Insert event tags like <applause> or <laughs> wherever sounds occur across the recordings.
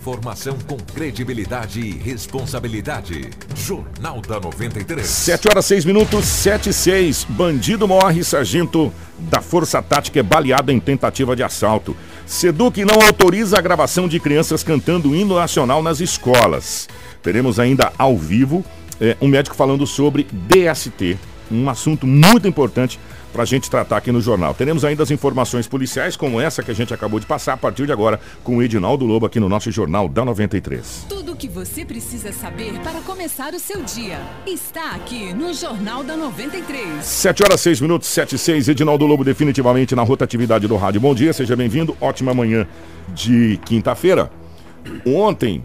Formação com credibilidade e responsabilidade. Jornal da 93. 7 horas 6 minutos, 7 e 6. Bandido morre, sargento da Força Tática é baleado em tentativa de assalto. Seduc não autoriza a gravação de crianças cantando hino nacional nas escolas. Teremos ainda ao vivo eh, um médico falando sobre DST, um assunto muito importante para a gente tratar aqui no jornal. Teremos ainda as informações policiais, como essa que a gente acabou de passar, a partir de agora, com o Edinaldo Lobo aqui no nosso Jornal da 93. Tudo o que você precisa saber para começar o seu dia está aqui no Jornal da 93. 7 horas 6 minutos, 7 e 6. Edinaldo Lobo definitivamente na rotatividade do rádio. Bom dia, seja bem-vindo. Ótima manhã de quinta-feira. Ontem,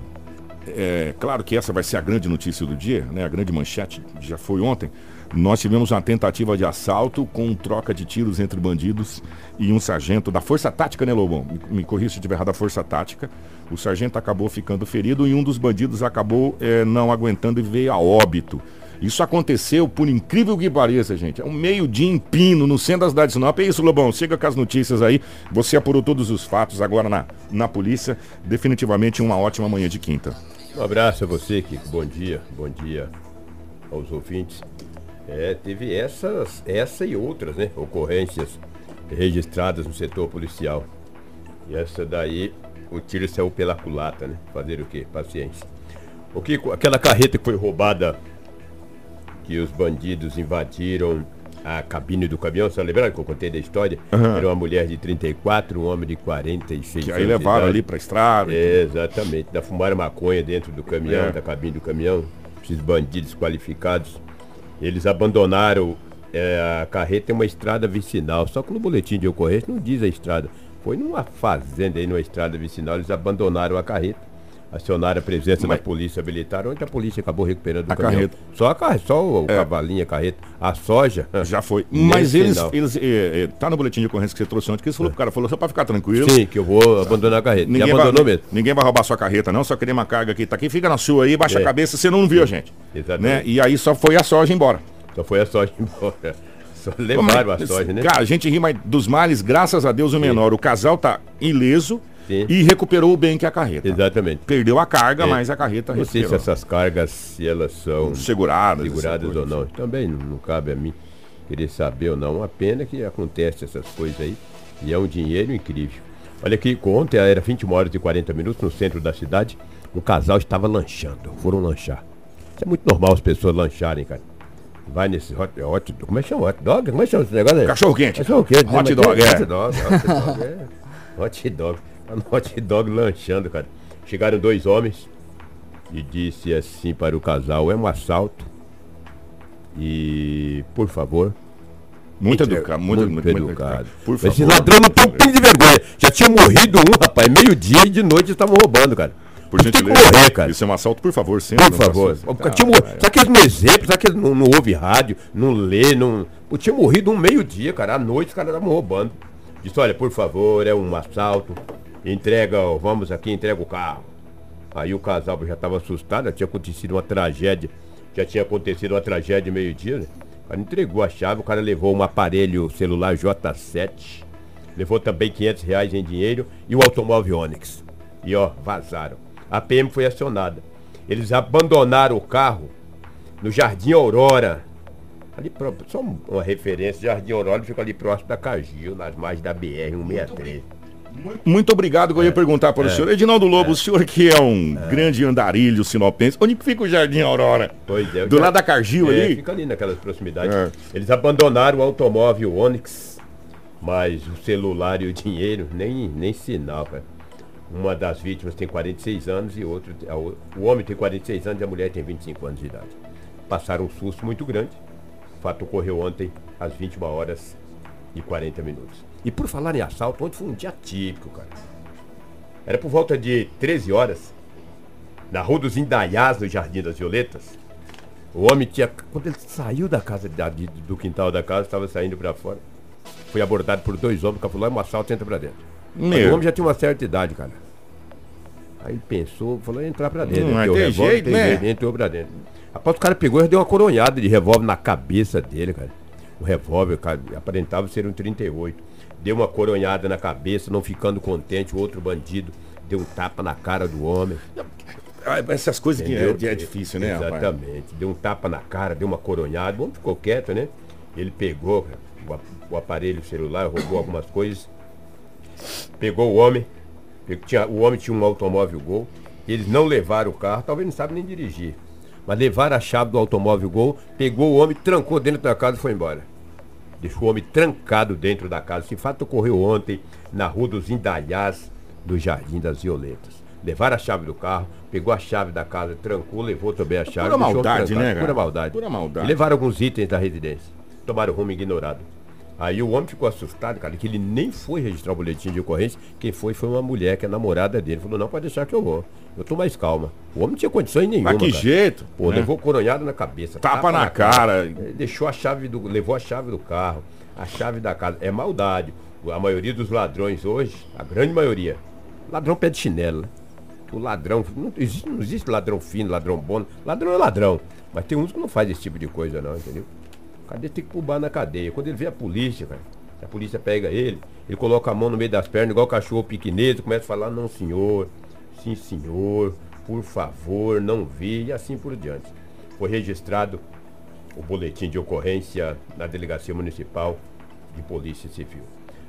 é claro que essa vai ser a grande notícia do dia, né? A grande manchete já foi ontem. Nós tivemos uma tentativa de assalto com troca de tiros entre bandidos e um sargento da Força Tática, né, Lobão? Me, me corrija se estiver errado, da Força Tática. O sargento acabou ficando ferido e um dos bandidos acabou é, não aguentando e veio a óbito. Isso aconteceu, por incrível que pareça, gente. É um meio-dia em Pino, no centro da cidade de Sinop. É isso, Lobão. Siga com as notícias aí. Você apurou todos os fatos agora na, na polícia. Definitivamente uma ótima manhã de quinta. Um abraço a você, Kiko. Bom dia. Bom dia aos ouvintes. É, teve essas, essa e outras, né? Ocorrências registradas no setor policial. E essa daí, o tiro saiu pela culata, né? Fazer o quê? Paciência. O que, aquela carreta que foi roubada, que os bandidos invadiram a cabine do caminhão, você lembra que eu contei da história? Uhum. Era uma mulher de 34, um homem de 46 Que aí levaram ali pra estrada. É, exatamente. Da fumaram maconha dentro do caminhão, é. da cabine do caminhão. Esses bandidos qualificados eles abandonaram é, a carreta em uma estrada vicinal. Só que no boletim de ocorrência não diz a estrada. Foi numa fazenda aí, numa estrada vicinal, eles abandonaram a carreta. Acionaram a presença Mas... da polícia militar, onde a polícia acabou recuperando a carreta. Só a carreta, só o é. cavalinho, a carreta. A soja. Já foi. Mas eles. eles é, é, tá no boletim de ocorrência que você trouxe ontem, que eles falou, o cara falou só pra ficar tranquilo. Sim, que eu vou abandonar a carreta. Ninguém, vai, mesmo. ninguém vai roubar sua carreta, não. Só querer uma carga aqui, tá aqui, fica na sua aí, baixa a é. cabeça, você não viu a gente. Exatamente. Né? E aí só foi a soja embora. Só foi a soja <laughs> embora. Só levaram a soja, né? Cara, a gente ri, mas dos males, graças a Deus, o menor. O casal tá ileso. Sim. e recuperou o bem que a carreta. Exatamente. Perdeu a carga, é. mas a carreta não recuperou. Não sei se essas cargas, se elas são seguradas, seguradas ou não. Também não, não, cabe a mim querer saber ou não. Uma pena que acontece essas coisas aí. E é um dinheiro incrível. Olha aqui, ontem era 21 horas e 40 minutos no centro da cidade. Um casal estava lanchando. Foram lanchar. Isso é muito normal as pessoas lancharem, cara vai nesse hot, hot como é que chama? Hot dog? Como é que chama esse negócio aí? Cachorro quente. Cachorro quente. Hot né? dog, é. Hot dog, hot dog, é. <laughs> Hot dog. <laughs> Hot dog lanchando, cara. Chegaram dois homens e disse assim para o casal, é um assalto. E, por favor, muito educado, muito, muito, muito, educado. educado. Por favor. Esse ladrão não tem um pingo de vergonha. Já tinha morrido um, rapaz. Meio-dia e de noite estavam roubando, cara. Por gentileza. Morrer, cara. Isso é um assalto, por favor, sempre. Por favor. Ah, tinha mor... Será que eles não exemplo? Será que eles não, não ouve rádio, não lê, não. Pô, tinha morrido um meio-dia, cara. À noite os caras estavam roubando. Disse, olha, por favor, é um assalto. Entrega, vamos aqui, entrega o carro. Aí o casal já estava assustado, já tinha acontecido uma tragédia. Já tinha acontecido uma tragédia meio-dia, né? O cara entregou a chave, o cara levou um aparelho celular J7, levou também 500 reais em dinheiro e o automóvel Onix. E ó, vazaram a PM foi acionada. Eles abandonaram o carro no Jardim Aurora. Ali, só uma referência, Jardim Aurora fica ali próximo da Cagil, nas margens da BR-163. Muito obrigado, eu ia é, perguntar para é, o senhor. Edinaldo Lobo, é, o senhor que é um é. grande andarilho sinopense, onde fica o Jardim Aurora? Pois é. Do já, lado da Cargil é, ali? Fica ali naquelas proximidades. É. Eles abandonaram o automóvel Onix, mas o celular e o dinheiro, nem, nem sinal. Uma das vítimas tem 46 anos e outro, o homem tem 46 anos e a mulher tem 25 anos de idade. Passaram um susto muito grande. O fato ocorreu ontem às 21 horas e 40 minutos. E por falar em assalto, ontem foi um dia típico, cara. Era por volta de 13 horas, na rua dos Indaiás, no Jardim das Violetas. O homem tinha. Quando ele saiu da casa, do quintal da casa, estava saindo para fora. Foi abordado por dois homens, que falou: é um assalto, entra para dentro. Meu. O homem já tinha uma certa idade, cara. Aí pensou, falou, entrar pra dentro. Não, tem jeito, tem né? Jeito, entrou pra dentro. Rapaz, o cara pegou e deu uma coronhada de revólver na cabeça dele, cara. O revólver, aparentava ser um 38. Deu uma coronhada na cabeça, não ficando contente, o outro bandido deu um tapa na cara do homem. Ah, Essas coisas que é, é difícil, né, rapaz? Exatamente. Deu um tapa na cara, deu uma coronhada. O homem ficou quieto, né? Ele pegou o, ap- o aparelho celular, roubou algumas coisas. Pegou o homem. Tinha, o homem tinha um automóvel Gol. Eles não levaram o carro, talvez não sabem nem dirigir. Mas levaram a chave do automóvel Gol, pegou o homem, trancou dentro da casa e foi embora. Deixou o homem trancado dentro da casa. Esse fato ocorreu ontem na rua dos Indalhás, do Jardim das Violetas. Levaram a chave do carro, pegou a chave da casa, trancou, levou também a chave. pura maldade, né, cara? Pura maldade. Pura maldade. E levaram alguns itens da residência. Tomaram rumo ignorado. Aí o homem ficou assustado, cara, que ele nem foi registrar o boletim de ocorrência. Quem foi foi uma mulher que é namorada dele. Falou, não, pode deixar que eu vou. Eu tô mais calma. O homem não tinha condições nenhuma. Mas que cara. jeito. Pô, né? levou coronhado na cabeça. Tapa na cara. Ele Deixou a chave do. Levou a chave do carro, a chave da casa. É maldade. A maioria dos ladrões hoje, a grande maioria, ladrão pé de chinelo. né? O ladrão. Não existe, não existe ladrão fino, ladrão bom. Ladrão é ladrão. Mas tem uns que não faz esse tipo de coisa, não, entendeu? Cadê tem que pubar na cadeia? Quando ele vê a polícia, cara, a polícia pega ele, ele coloca a mão no meio das pernas, igual cachorro piquinês, começa a falar, não senhor, sim senhor, por favor, não vi, e assim por diante. Foi registrado o boletim de ocorrência na Delegacia Municipal de Polícia Civil.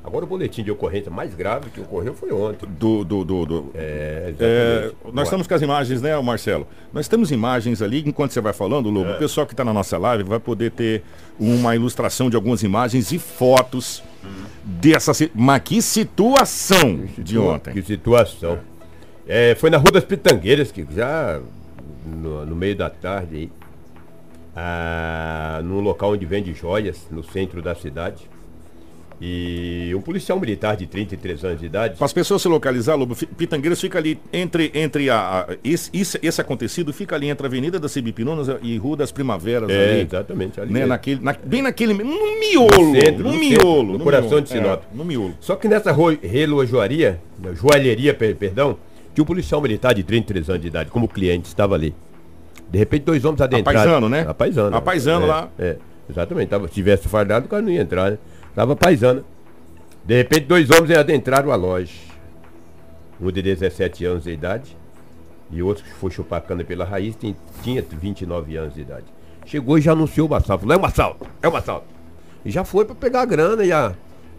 Agora o boletim de ocorrência mais grave que ocorreu foi ontem. Do, do, do, do- É, É, nós estamos com as imagens, né, Marcelo? Nós temos imagens ali, enquanto você vai falando, Lobo, É. o pessoal que está na nossa live vai poder ter uma ilustração de algumas imagens e fotos dessa. si- Mas que situação de ontem. Que situação. É, foi na Rua das Pitangueiras, que já no, no meio da tarde aí, ah, num local onde vende joias, no centro da cidade. E um policial militar de 33 anos de idade. Para as pessoas se localizar, Lobo, Pitangueiras fica ali entre, entre a. a- esse, esse, esse acontecido fica ali entre a Avenida da Cibipinunas e Rua das Primaveras. É, ali, exatamente. ali né, mesmo. naquele, na- bem naquele. No miolo! No centro, no, no miolo! centro, no coração miolo, de Sinop. é, no miolo. Só que nessa relojoaria, na joalheria, per- perdão, tinha um policial militar de 33 anos de idade, como cliente, estava ali. De repente, dois homens adentraram. paisano, né? A paisano. A paisano é, lá. É, exatamente. Tava, se tivesse fardado, o cara não ia entrar, né? Tava paisana. De repente, dois homens adentraram a loja. Um de 17 anos de idade e outro que foi chupar cana pela raiz tem- tinha 29 anos de idade. Chegou e já anunciou o assalto. Falou, é um assalto, é um assalto. E já foi para pegar a grana e a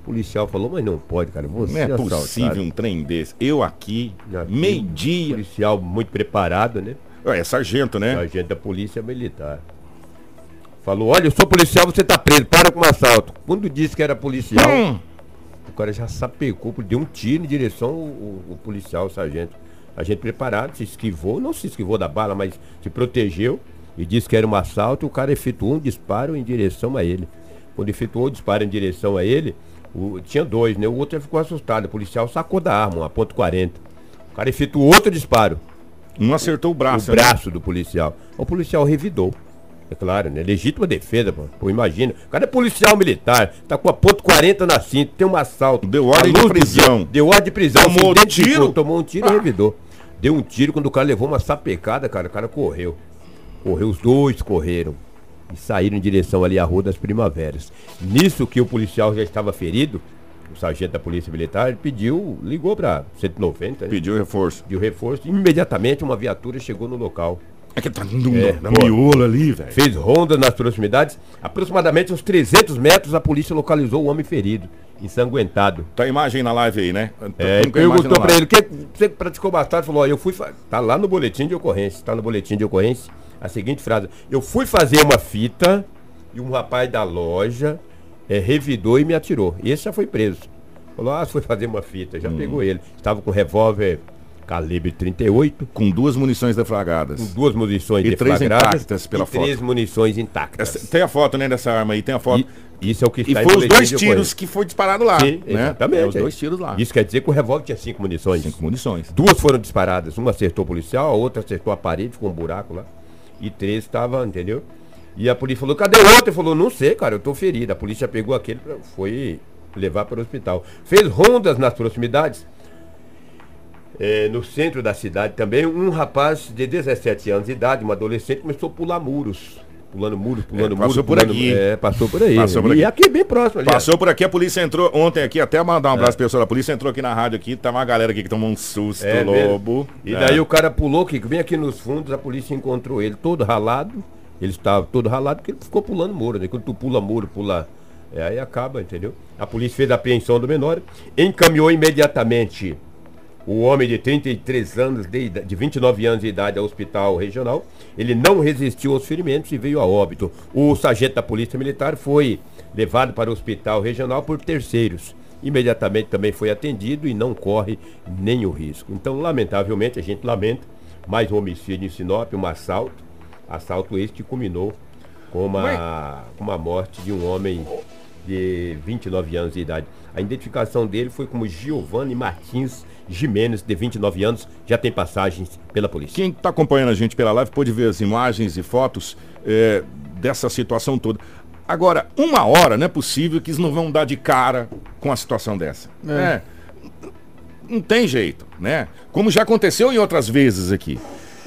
policial falou, mas não pode, cara. Você Não é assaltado." possível um trem desse. Eu aqui, vi meio-dia. Policial muito preparado, né? É sargento, né? Sargento da polícia militar. Falou, olha, eu sou policial, você tá preso, para com o assalto. Quando disse que era policial, Hum. o cara já sapecou, deu um tiro em direção ao, ao- ao policial, o sargento. A gente preparado, se esquivou, não se esquivou da bala, mas se protegeu e disse que era um assalto. O cara efetuou um disparo em direção a ele. Quando efetuou o disparo em direção a ele, o- tinha dois, né? O outro já ficou assustado. O policial sacou da arma, uma ponto .40. O cara efetuou outro disparo Não acertou o braço. o né? braço do policial. O policial revidou. É claro, né? Legítima defesa, pô. Pô, imagina. O cara é policial militar, tá com a ponto 40 na cinta, tem um assalto. Deu ordem de prisão. dia, Deu ordem de prisão. Tomou identificou, tiro? Tomou um tiro Ah. e revidou. Deu um tiro quando o cara levou uma sapecada, cara. O cara correu. Correu, os dois correram. E saíram em direção ali à Rua das Primaveras. Nisso que o policial já estava ferido, o sargento da Polícia Militar ele pediu, ligou para 190, né? Pediu reforço. de reforço. Imediatamente uma viatura chegou no local. É que tá no, É, na ali, velho. Fez ronda nas proximidades. Aproximadamente uns 300 metros a polícia localizou o homem ferido, ensanguentado. Tá a imagem na live aí, né? É, e imagem perguntou na pra live. ele, que você praticou bastardo? Falou, ó, eu fui. fa- Tá lá no boletim de ocorrência. Tá no boletim de ocorrência a seguinte frase: Eu fui fazer uma fita e um rapaz da loja é, revidou e me atirou. Esse já foi preso. Falou, ah, foi fazer uma fita. Hum. Já pegou ele. Estava com revólver calibre 38. Com duas munições deflagradas. com duas munições E três deflagradas intactas pela e três foto. munições intactas. Essa- tem a foto, né, dessa arma aí, tem a foto. E, isso é o que E, está em foi os dois tiros que foi disparado lá. Sim, né? exatamente. É, os dois tiros lá. Isso quer dizer que o revólver tinha cinco munições. Cinco munições. Duas foram disparadas. Uma acertou o policial, a outra acertou a parede, ficou um buraco lá. E três estavam, entendeu? E a polícia falou, cadê o outro? Ele falou, não sei, cara, eu tô ferido. A polícia pegou aquele, foi levar para o hospital. Fez rondas nas proximidades. É, no centro da cidade também, um rapaz de 17 anos de idade, um adolescente, começou a pular muros. pulando muro, pulando É, passou muro. por pulando- aqui. É, passou por aí. Passou por e aqui. aqui bem próximo. Passou por aqui, a polícia entrou ontem aqui, até mandar um É. abraço pro pessoal da polícia, entrou aqui na rádio aqui, tá uma galera aqui que tomou um susto, É lobo. E É. daí o cara pulou, que bem aqui nos fundos, a polícia encontrou ele todo ralado. Ele estava todo ralado porque ele ficou pulando muro, né? Quando tu pula muro, pula. É, aí acaba, entendeu? A polícia fez a apreensão do menor, encaminhou imediatamente o homem de 33 anos, de, de 29 anos de idade, ao hospital regional. Ele não resistiu aos ferimentos e veio a óbito. O sargento da Polícia Militar foi levado para o hospital regional por terceiros. Imediatamente também foi atendido e não corre nenhum risco. Então, lamentavelmente, a gente lamenta mais um homicídio em Sinop, um assalto. Assalto este que culminou com uma, com uma morte de um homem de 29 anos de idade. A identificação dele foi como Giovanni Martins Jimenez, de 29 anos, já tem passagens pela polícia. Quem está acompanhando a gente pela live pode ver as imagens e fotos é, dessa situação toda. Agora, uma hora não é possível que eles não vão dar de cara com a situação dessa. É. Não tem jeito, né? Como já aconteceu em outras vezes aqui.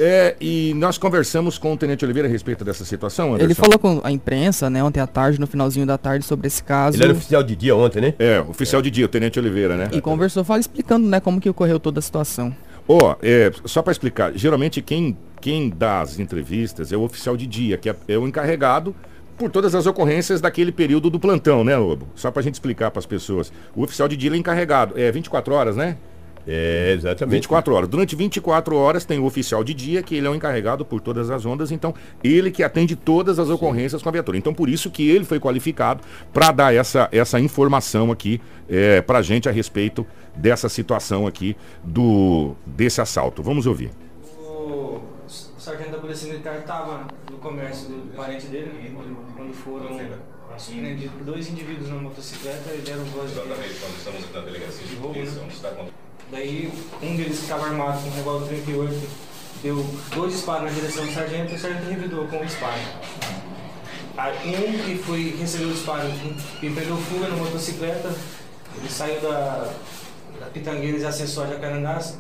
É, e nós conversamos com o Tenente Oliveira a respeito dessa situação, Anderson. Ele falou com a imprensa, né, ontem à tarde, no finalzinho da tarde, sobre esse caso. Ele era oficial de dia ontem, né? É, oficial de dia, o Tenente Oliveira, né? E conversou, fala explicando, né, como que ocorreu toda a situação. Ó, é, só para explicar, geralmente quem, quem dá as entrevistas é o oficial de dia, que é, é o encarregado por todas as ocorrências daquele período do plantão, né, Lobo? Só pra gente explicar para as pessoas. O oficial de dia ele é encarregado, é 24 horas, né? É, exatamente. 24 horas. Durante 24 horas tem o oficial de dia, que ele é o encarregado por todas as ondas, então ele que atende todas as ocorrências com a viatura. Então por isso que ele foi qualificado para dar essa, essa informação aqui é, para gente a respeito dessa situação aqui do desse assalto. Vamos ouvir. O sargento da Polícia Militar estava no comércio do parente dele, né, quando foram surpreendidos por dois indivíduos na motocicleta e deram voz de, quando estamos na delegacia de De roubo, né? Daí um deles que estava armado com um revólver 38 deu dois disparos na direção do sargento e o sargento revidou com o disparo. Aí, um que foi, recebeu o disparo e pegou fuga na motocicleta, ele saiu da, da Pitangueiras e acessou a Jacarandás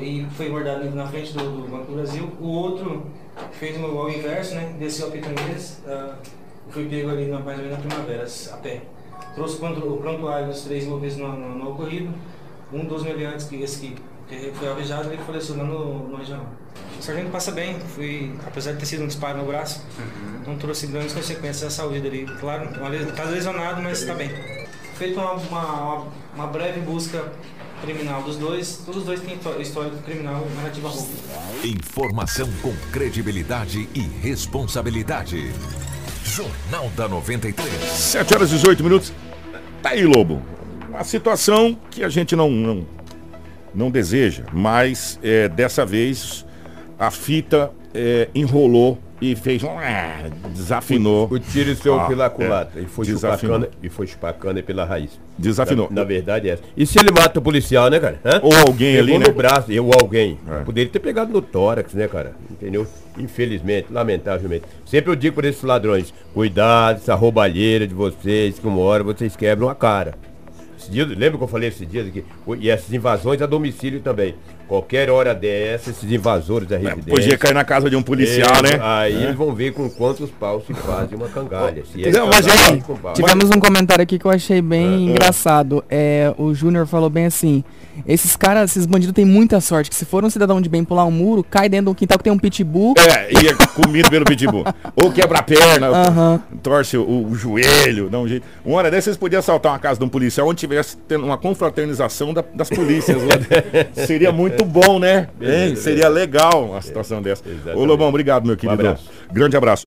e foi ali na frente do, do Banco do Brasil. O outro fez o inverso, né? Desceu a Pitangueiras, ah, foi pego ali na, mais ou menos na primavera, a pé. Trouxe o prontuário dos três envolvidos no, no, no ocorrido. Um dos meliantes, que esse que, que foi alvejado, ele faleceu lá no, no regional. O sargento passa bem, foi, apesar de ter sido um disparo no braço, não trouxe grandes consequências à saúde dele. Claro, está lesionado, mas está bem. Feito uma, uma, uma breve busca criminal dos dois, todos os dois têm histó- histórico criminal relativo a roubo. Informação com credibilidade e responsabilidade. Jornal da 93. 7 horas e 18 minutos. Tá aí, Lobo. Uma situação que a gente não, não, não deseja, mas é, dessa vez a fita é, enrolou e fez um. ah, desafinou. O tiro seu Ah, pela culatra é. e foi chupacana e foi chupacana pela raiz. Desafinou. Na, na verdade é essa. E se ele mata o policial, né, cara? Hã? Ou alguém Pegou ali, no né? braço, ou alguém. É. Poderia ter pegado no tórax, né, cara? Entendeu? Infelizmente, lamentavelmente. Sempre eu digo para esses ladrões, cuidado, essa roubalheira de vocês, que uma hora vocês quebram a cara. Esse dia, lembra que eu falei esses dias aqui? E essas invasões a domicílio também. Qualquer hora dessa, esses invasores da residência. É, Podia cair na casa de um policial, É, né? Aí eles vão ver com quantos paus se fazem uma cangalha. Se é Não, mas cangalha, aí, pau. Tivemos um comentário aqui que eu achei bem engraçado. É, o Júnior falou bem assim: esses caras, esses bandidos têm muita sorte, que se for um cidadão de bem pular um muro, cai dentro do quintal que tem um pitbull. É, ia comido pelo pitbull. <laughs> Ou quebra a perna, Aham. torce o, o joelho, dá um jeito. Uma hora dessas, vocês podiam assaltar uma casa de um policial onde tivesse tendo uma confraternização da- das polícias lá. <laughs> Seria muito bom, né? Hein? Beleza, Seria legal uma situação dessa. Ô exatamente. Lobão, obrigado, meu querido. abraço. Grande abraço.